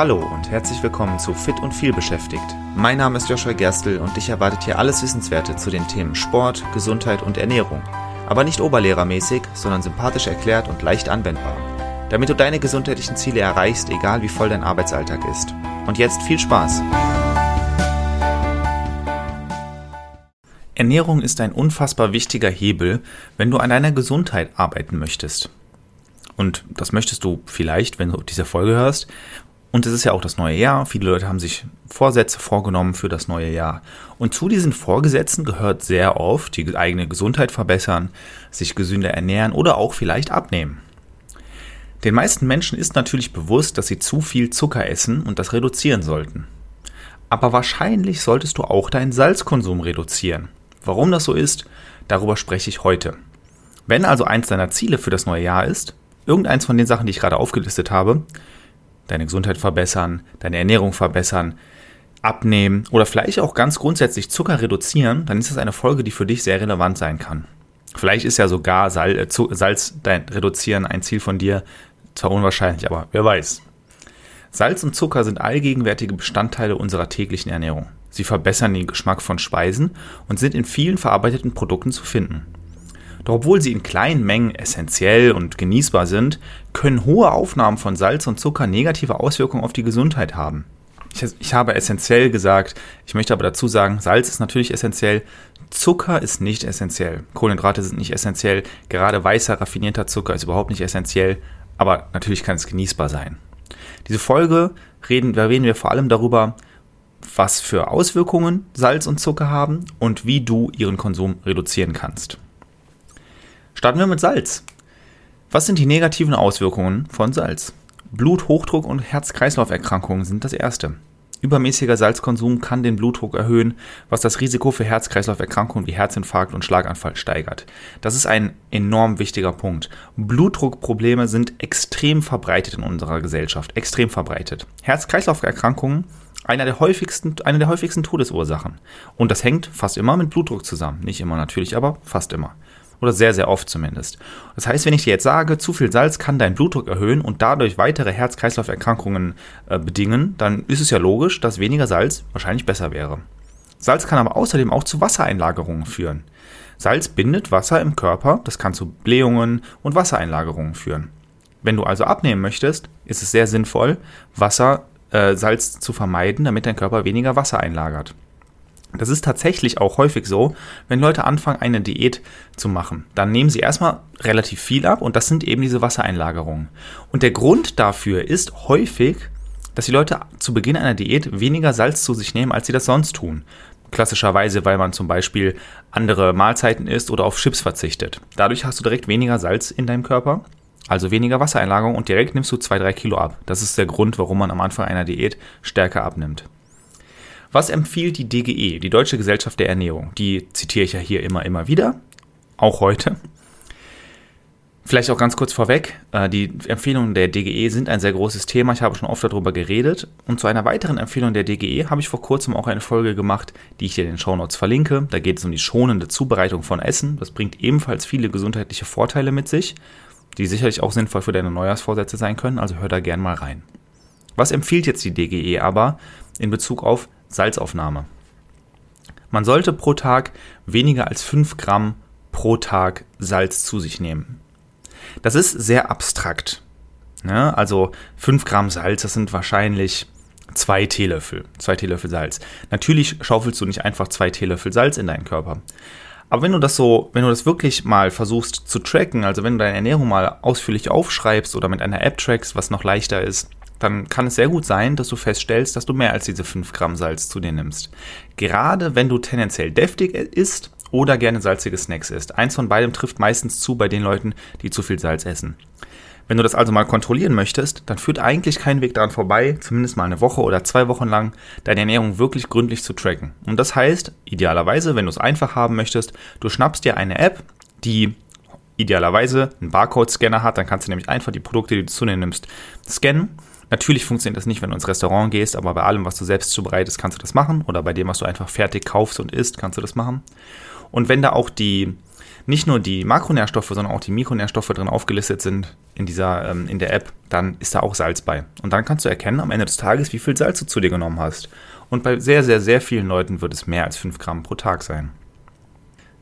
Hallo und herzlich willkommen zu Fit und viel beschäftigt. Mein Name ist Joshua Gerstl und dich erwartet hier alles Wissenswerte zu den Themen Sport, Gesundheit und Ernährung. Aber nicht oberlehrermäßig, sondern sympathisch erklärt und leicht anwendbar. Damit du deine gesundheitlichen Ziele erreichst, egal wie voll dein Arbeitsalltag ist. Und jetzt viel Spaß! Ernährung ist ein unfassbar wichtiger Hebel, wenn du an deiner Gesundheit arbeiten möchtest. Und das möchtest du vielleicht, wenn du diese Folge hörst. Und es ist ja auch das neue Jahr. Viele Leute haben sich Vorsätze vorgenommen für das neue Jahr. Und zu diesen Vorgesetzen gehört sehr oft die eigene Gesundheit verbessern, sich gesünder ernähren oder auch vielleicht abnehmen. Den meisten Menschen ist natürlich bewusst, dass sie zu viel Zucker essen und das reduzieren sollten. Aber wahrscheinlich solltest du auch deinen Salzkonsum reduzieren. Warum das so ist, darüber spreche ich heute. Wenn also eins deiner Ziele für das neue Jahr ist, irgendeins von den Sachen, die ich gerade aufgelistet habe, deine Gesundheit verbessern, deine Ernährung verbessern, abnehmen oder vielleicht auch ganz grundsätzlich Zucker reduzieren, dann ist das eine Folge, die für dich sehr relevant sein kann. Vielleicht ist ja sogar äh, Salz dein reduzieren ein Ziel von dir, zwar unwahrscheinlich, aber wer weiß. Salz und Zucker sind allgegenwärtige Bestandteile unserer täglichen Ernährung. Sie verbessern den Geschmack von Speisen und sind in vielen verarbeiteten Produkten zu finden. Doch obwohl sie in kleinen Mengen essentiell und genießbar sind, können hohe Aufnahmen von Salz und Zucker negative Auswirkungen auf die Gesundheit haben. Ich, ich, habe essentiell gesagt, ich möchte aber dazu sagen, Salz ist natürlich essentiell, Zucker ist nicht essentiell, Kohlenhydrate sind nicht essentiell, gerade weißer raffinierter Zucker ist überhaupt nicht essentiell, aber natürlich kann es genießbar sein. Diese Folge reden, da reden wir vor allem darüber, was für Auswirkungen Salz und Zucker haben und wie du ihren Konsum reduzieren kannst. Starten wir mit Salz. Was sind die negativen Auswirkungen von Salz? Bluthochdruck und Herz-Kreislauf-Erkrankungen sind das erste. Übermäßiger Salzkonsum kann den Blutdruck erhöhen, was das Risiko für Herz-Kreislauf-Erkrankungen wie Herzinfarkt und Schlaganfall steigert. Das ist ein enorm wichtiger Punkt. Blutdruckprobleme sind extrem verbreitet in unserer Gesellschaft, extrem verbreitet. Herz-Kreislauf-Erkrankungen einer der häufigsten, eine der häufigsten Todesursachen. Und das hängt fast immer mit Blutdruck zusammen. Nicht immer natürlich, aber fast immer. Oder sehr, sehr oft zumindest. Das heißt, wenn ich dir jetzt sage, zu viel Salz kann deinen Blutdruck erhöhen und dadurch weitere Herz-Kreislauf-Erkrankungen äh, bedingen, dann ist es ja logisch, dass weniger Salz wahrscheinlich besser wäre. Salz kann aber außerdem auch zu Wassereinlagerungen führen. Salz bindet Wasser im Körper, das kann zu Blähungen und Wassereinlagerungen führen. Wenn du also abnehmen möchtest, ist es sehr sinnvoll, Wasser, äh, Salz zu vermeiden, damit dein Körper weniger Wasser einlagert. Das ist tatsächlich auch häufig so, wenn Leute anfangen, eine Diät zu machen. Dann nehmen sie erstmal relativ viel ab und das sind eben diese Wassereinlagerungen. Und der Grund dafür ist häufig, dass die Leute zu Beginn einer Diät weniger Salz zu sich nehmen, als sie das sonst tun. Klassischerweise, weil man zum Beispiel andere Mahlzeiten isst oder auf Chips verzichtet. Dadurch hast du direkt weniger Salz in deinem Körper, also weniger Wassereinlagerung und direkt nimmst du 2-3 Kilo ab. Das ist der Grund, warum man am Anfang einer Diät stärker abnimmt. Was empfiehlt die DGE, die Deutsche Gesellschaft der Ernährung? Die zitiere ich ja hier immer, immer wieder, auch heute. Vielleicht auch ganz kurz vorweg, äh, die Empfehlungen der DGE sind ein sehr großes Thema. Ich habe schon oft darüber geredet. Und zu einer weiteren Empfehlung der DGE habe ich vor kurzem auch eine Folge gemacht, die ich dir in den Shownotes verlinke. Da geht es um die schonende Zubereitung von Essen. Das bringt ebenfalls viele gesundheitliche Vorteile mit sich, die sicherlich auch sinnvoll für deine Neujahrsvorsätze sein können. Also hör da gern mal rein. Was empfiehlt jetzt die DGE aber in Bezug auf Salzaufnahme. Man sollte pro Tag weniger als 5 Gramm pro Tag Salz zu sich nehmen. Das ist sehr abstrakt. Ja, also 5 Gramm Salz, das sind wahrscheinlich zwei Teelöffel. Zwei Teelöffel Salz. Natürlich schaufelst du nicht einfach zwei Teelöffel Salz in deinen Körper. Aber wenn du das so, wenn du das wirklich mal versuchst zu tracken, also wenn du deine Ernährung mal ausführlich aufschreibst oder mit einer App trackst, was noch leichter ist, dann kann es sehr gut sein, dass du feststellst, dass du mehr als diese 5 Gramm Salz zu dir nimmst. Gerade wenn du tendenziell deftig isst oder gerne salzige Snacks isst. Eins von beidem trifft meistens zu bei den Leuten, die zu viel Salz essen. Wenn du das also mal kontrollieren möchtest, dann führt eigentlich kein Weg daran vorbei, zumindest mal eine Woche oder zwei Wochen lang deine Ernährung wirklich gründlich zu tracken. Und das heißt, idealerweise, wenn du es einfach haben möchtest, du schnappst dir eine App, die idealerweise einen Barcode-Scanner hat, dann kannst du nämlich einfach die Produkte, die du zu dir nimmst, scannen Natürlich funktioniert das nicht, wenn du ins Restaurant gehst, aber bei allem, was du selbst zubereitest, kannst du das machen. Oder bei dem, was du einfach fertig kaufst und isst, kannst du das machen. Und wenn da auch die, nicht nur die Makronährstoffe, sondern auch die Mikronährstoffe drin aufgelistet sind in dieser, ähm, in der App, dann ist da auch Salz bei. Und dann kannst du erkennen am Ende des Tages, wie viel Salz du zu dir genommen hast. Und bei sehr, sehr, sehr vielen Leuten wird es mehr als 5 Gramm pro Tag sein.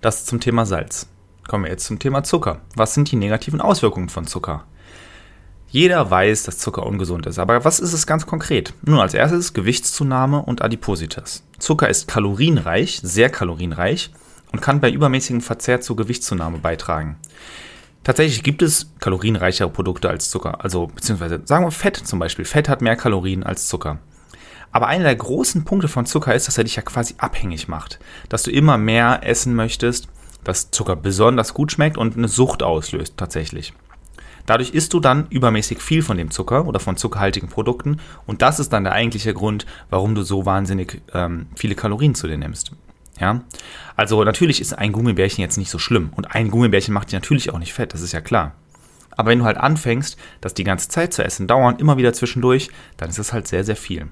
Das zum Thema Salz. Kommen wir jetzt zum Thema Zucker. Was sind die negativen Auswirkungen von Zucker? Jeder weiß, dass Zucker ungesund ist, aber was ist es ganz konkret? Nun, als erstes Gewichtszunahme und Adipositas. Zucker ist kalorienreich, sehr kalorienreich und kann bei übermäßigem Verzehr zur Gewichtszunahme beitragen. Tatsächlich gibt es kalorienreichere Produkte als Zucker, also beziehungsweise sagen wir Fett zum Beispiel. Fett hat mehr Kalorien als Zucker. Aber einer der großen Punkte von Zucker ist, dass er dich ja quasi abhängig macht, dass du immer mehr essen möchtest, dass Zucker besonders gut schmeckt und eine Sucht auslöst tatsächlich. Dadurch isst du dann übermäßig viel von dem Zucker oder von zuckerhaltigen Produkten und das ist dann der eigentliche Grund, warum du so wahnsinnig ähm, viele Kalorien zu dir nimmst. Ja, also natürlich ist ein Gummibärchen jetzt nicht so schlimm und ein Gummibärchen macht dich natürlich auch nicht fett, das ist ja klar. Aber wenn du halt anfängst, das die ganze Zeit zu essen, dauernd immer wieder zwischendurch, dann ist es halt sehr, sehr viel.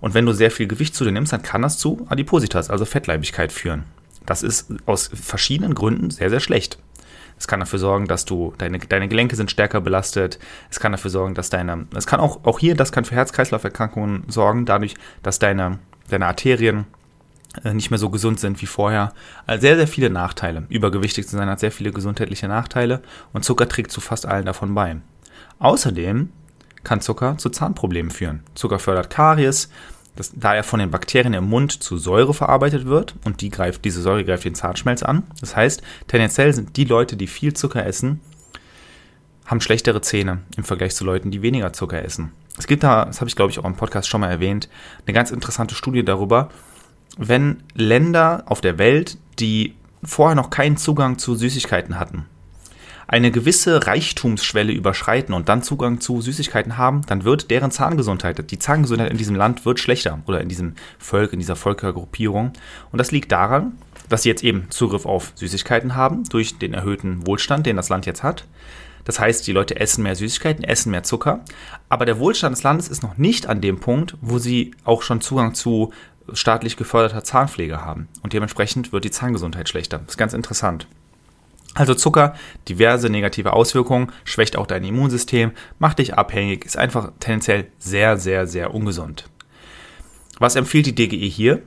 Und wenn du sehr viel Gewicht zu dir nimmst, dann kann das zu Adipositas, also Fettleibigkeit führen. Das ist aus verschiedenen Gründen sehr, sehr schlecht. Es kann dafür sorgen, dass du deine, deine Gelenke sind stärker belastet. Es kann dafür sorgen, dass deine, es kann auch, auch hier, das kann für Herz-Kreislauf-Erkrankungen sorgen, dadurch, dass deine, deine Arterien äh, nicht mehr so gesund sind wie vorher. Also sehr, sehr viele Nachteile. Übergewichtig zu sein hat sehr viele gesundheitliche Nachteile und Zucker trägt zu fast allen davon bei. Außerdem kann Zucker zu Zahnproblemen führen. Zucker fördert Karies, das, da er von den Bakterien im Mund zu Säure verarbeitet wird und die greift, diese Säure greift den Zahnschmelz an. Das heißt, tendenziell sind die Leute, die viel Zucker essen, haben schlechtere Zähne im Vergleich zu Leuten, die weniger Zucker essen. Es gibt da, das habe ich glaube ich auch im Podcast schon mal erwähnt, eine ganz interessante Studie darüber, wenn Länder auf der Welt, die vorher noch keinen Zugang zu Süßigkeiten hatten, eine gewisse Reichtumsschwelle überschreiten und dann Zugang zu Süßigkeiten haben, dann wird deren Zahngesundheit, die Zahngesundheit in diesem Land wird schlechter oder in diesem Volk, in dieser Völkergruppierung. Und das liegt daran, dass sie jetzt eben Zugriff auf Süßigkeiten haben durch den erhöhten Wohlstand, den das Land jetzt hat. Das heißt, die Leute essen mehr Süßigkeiten, essen mehr Zucker. Aber der Wohlstand des Landes ist noch nicht an dem Punkt, wo sie auch schon Zugang zu staatlich geförderter Zahnpflege haben. Und dementsprechend wird die Zahngesundheit schlechter. Das ist ganz interessant. Also Zucker, diverse negative Auswirkungen, schwächt auch dein Immunsystem, macht dich abhängig, ist einfach tendenziell sehr, sehr, sehr ungesund. Was empfiehlt die DGE hier?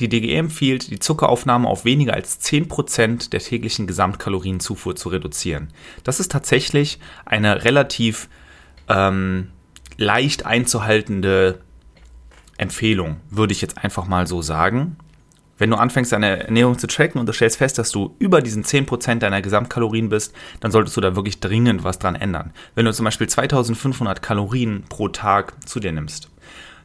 Die DGE empfiehlt, die Zuckeraufnahme auf weniger als 10% der täglichen Gesamtkalorienzufuhr zu reduzieren. Das ist tatsächlich eine relativ ähm, leicht einzuhaltende Empfehlung, würde ich jetzt einfach mal so sagen wenn du anfängst, deine Ernährung zu tracken und du stellst fest, dass du über diesen 10% deiner Gesamtkalorien bist, dann solltest du da wirklich dringend was dran ändern. Wenn du zum Beispiel 2500 Kalorien pro Tag zu dir nimmst,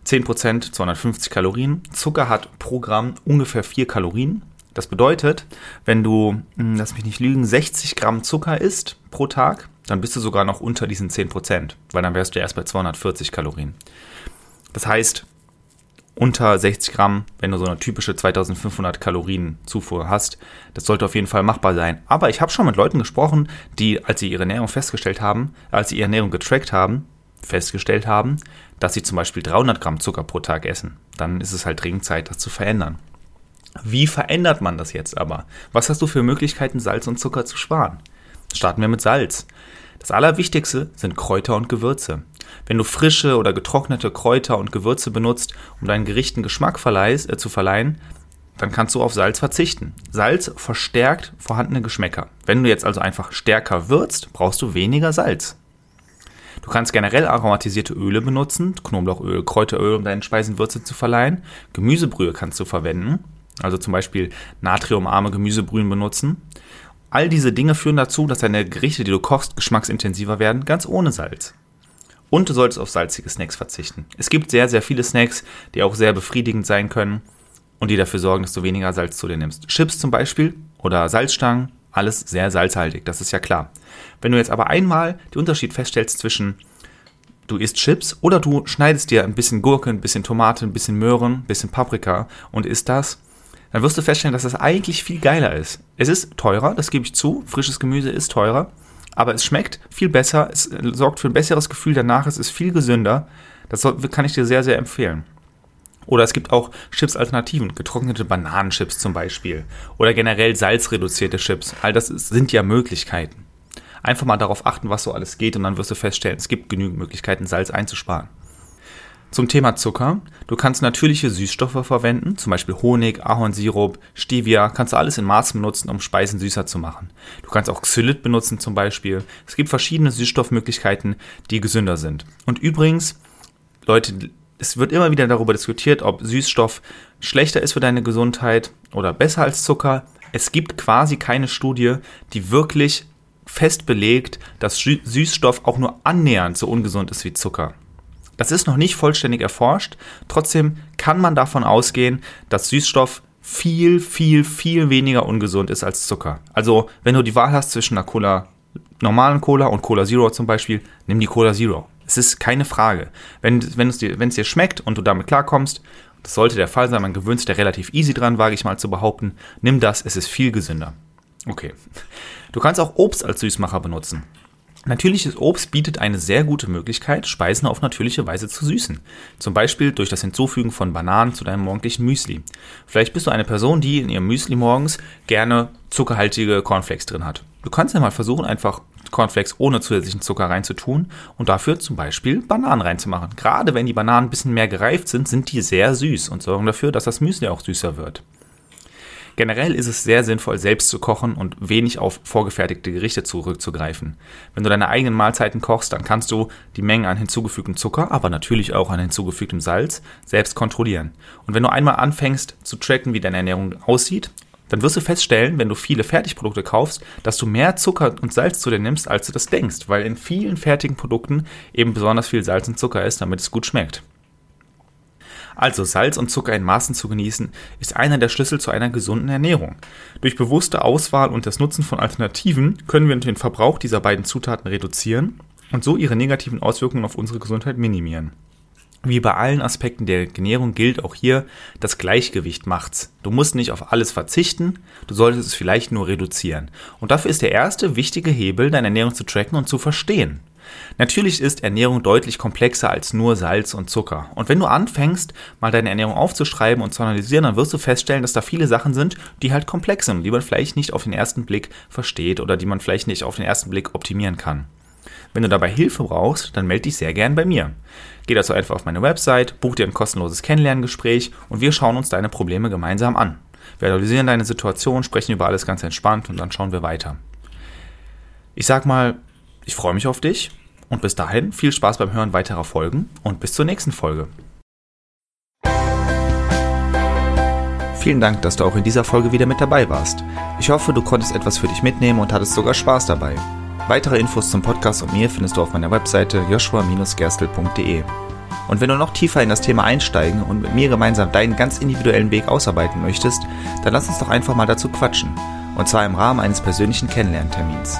10% 250 Kalorien, Zucker hat pro Gramm ungefähr 4 Kalorien. Das bedeutet, wenn du, hm, lass mich nicht lügen, 60 Gramm Zucker isst pro Tag, dann bist du sogar noch unter diesen 10%, weil dann wärst du erst bei 240 Kalorien. Das heißt, unter 60 Gramm, wenn du so eine typische 2500 Kalorien Zufuhr hast. Das sollte auf jeden Fall machbar sein. Aber ich habe schon mit Leuten gesprochen, die, als sie ihre Ernährung festgestellt haben, als sie ihre Ernährung getrackt haben, festgestellt haben, dass sie zum Beispiel 300 Gramm Zucker pro Tag essen. Dann ist es halt dringend Zeit, das zu verändern. Wie verändert man das jetzt aber? Was hast du für Möglichkeiten, Salz und Zucker zu sparen? Starten wir mit Salz. Das Allerwichtigste sind Kräuter und Gewürze. Wenn du frische oder getrocknete Kräuter und Gewürze benutzt, um deinen Gerichten Geschmack verleihst, äh, zu verleihen, dann kannst du auf Salz verzichten. Salz verstärkt vorhandene Geschmäcker. Wenn du jetzt also einfach stärker würzt, brauchst du weniger Salz. Du kannst generell aromatisierte Öle benutzen, Knoblauchöl, Kräuteröl, um deinen Speisen Würze zu verleihen. Gemüsebrühe kannst du verwenden, also zum Beispiel natriumarme Gemüsebrühen benutzen. All diese Dinge führen dazu, dass deine Gerichte, die du kochst, geschmacksintensiver werden, ganz ohne Salz. Und du solltest auf salzige Snacks verzichten. Es gibt sehr, sehr viele Snacks, die auch sehr befriedigend sein können und die dafür sorgen, dass du weniger Salz zu dir nimmst. Chips zum Beispiel oder Salzstangen, alles sehr salzhaltig, das ist ja klar. Wenn du jetzt aber einmal den Unterschied feststellst zwischen du isst Chips oder du schneidest dir ein bisschen Gurke, ein bisschen Tomate, ein bisschen Möhren, ein bisschen Paprika und isst das, dann wirst du feststellen, dass das eigentlich viel geiler ist. Es ist teurer, das gebe ich zu, frisches Gemüse ist teurer, aber es schmeckt viel besser, es sorgt für ein besseres Gefühl danach, es ist viel gesünder. Das kann ich dir sehr, sehr empfehlen. Oder es gibt auch Chips-Alternativen, getrocknete Bananenchips zum Beispiel. Oder generell salzreduzierte Chips. All das sind ja Möglichkeiten. Einfach mal darauf achten, was so alles geht und dann wirst du feststellen, es gibt genügend Möglichkeiten, Salz einzusparen. Zum Thema Zucker. Du kannst natürliche Süßstoffe verwenden, zum Beispiel Honig, Ahornsirup, Stevia, kannst du alles in Maßen benutzen, um Speisen süßer zu machen. Du kannst auch Xylit benutzen zum Beispiel. Es gibt verschiedene Süßstoffmöglichkeiten, die gesünder sind. Und übrigens, Leute, es wird immer wieder darüber diskutiert, ob Süßstoff schlechter ist für deine Gesundheit oder besser als Zucker. Es gibt quasi keine Studie, die wirklich fest belegt, dass Süßstoff auch nur annähernd so ungesund ist wie Zucker. Das ist noch nicht vollständig erforscht. Trotzdem kann man davon ausgehen, dass Süßstoff viel, viel, viel weniger ungesund ist als Zucker. Also, wenn du die Wahl hast zwischen einer Cola, normalen Cola und Cola Zero zum Beispiel, nimm die Cola Zero. Es ist keine Frage. Wenn, wenn, es dir, wenn es dir schmeckt und du damit klarkommst, das sollte der Fall sein, man gewöhnt sich da relativ easy dran, wage ich mal zu behaupten, nimm das, es ist viel gesünder. Okay. Du kannst auch Obst als Süßmacher benutzen. Natürliches Obst bietet eine sehr gute Möglichkeit, Speisen auf natürliche Weise zu süßen. Zum Beispiel durch das Hinzufügen von Bananen zu deinem morgendlichen Müsli. Vielleicht bist du eine Person, die in ihrem Müsli morgens gerne zuckerhaltige Cornflakes drin hat. Du kannst ja mal versuchen, einfach Cornflakes ohne zusätzlichen Zucker reinzutun und dafür zum Beispiel Bananen reinzumachen. Gerade wenn die Bananen ein bisschen mehr gereift sind, sind die sehr süß und sorgen dafür, dass das Müsli auch süßer wird. Generell ist es sehr sinnvoll, selbst zu kochen und wenig auf vorgefertigte Gerichte zurückzugreifen. Wenn du deine eigenen Mahlzeiten kochst, dann kannst du die Menge an hinzugefügtem Zucker, aber natürlich auch an hinzugefügtem Salz selbst kontrollieren. Und wenn du einmal anfängst zu tracken, wie deine Ernährung aussieht, dann wirst du feststellen, wenn du viele Fertigprodukte kaufst, dass du mehr Zucker und Salz zu dir nimmst, als du das denkst, weil in vielen fertigen Produkten eben besonders viel Salz und Zucker ist, damit es gut schmeckt. Also Salz und Zucker in Maßen zu genießen, ist einer der Schlüssel zu einer gesunden Ernährung. Durch bewusste Auswahl und das Nutzen von Alternativen können wir den Verbrauch dieser beiden Zutaten reduzieren und so ihre negativen Auswirkungen auf unsere Gesundheit minimieren. Wie bei allen Aspekten der Ernährung gilt auch hier, das Gleichgewicht macht's. Du musst nicht auf alles verzichten, du solltest es vielleicht nur reduzieren. Und dafür ist der erste wichtige Hebel, deine Ernährung zu tracken und zu verstehen. Natürlich ist Ernährung deutlich komplexer als nur Salz und Zucker. Und wenn du anfängst, mal deine Ernährung aufzuschreiben und zu analysieren, dann wirst du feststellen, dass da viele Sachen sind, die halt komplex sind und die man vielleicht nicht auf den ersten Blick versteht oder die man vielleicht nicht auf den ersten Blick optimieren kann. Wenn du dabei Hilfe brauchst, dann melde dich sehr gern bei mir. Geh dazu einfach auf meine Website, buch dir ein kostenloses Kennenlerngespräch und wir schauen uns deine Probleme gemeinsam an. Wir analysieren deine Situation, sprechen über alles ganz entspannt und dann schauen wir weiter. Ich sag mal, ich freue mich auf dich und bis dahin viel Spaß beim Hören weiterer Folgen und bis zur nächsten Folge. Vielen Dank, dass du auch in dieser Folge wieder mit dabei warst. Ich hoffe, du konntest etwas für dich mitnehmen und hattest sogar Spaß dabei. Weitere Infos zum Podcast und mir findest du auf meiner Webseite joshua-gerstel.de. Und wenn du noch tiefer in das Thema einsteigen und mit mir gemeinsam deinen ganz individuellen Weg ausarbeiten möchtest, dann lass uns doch einfach mal dazu quatschen. Und zwar im Rahmen eines persönlichen Kennenlerntermins.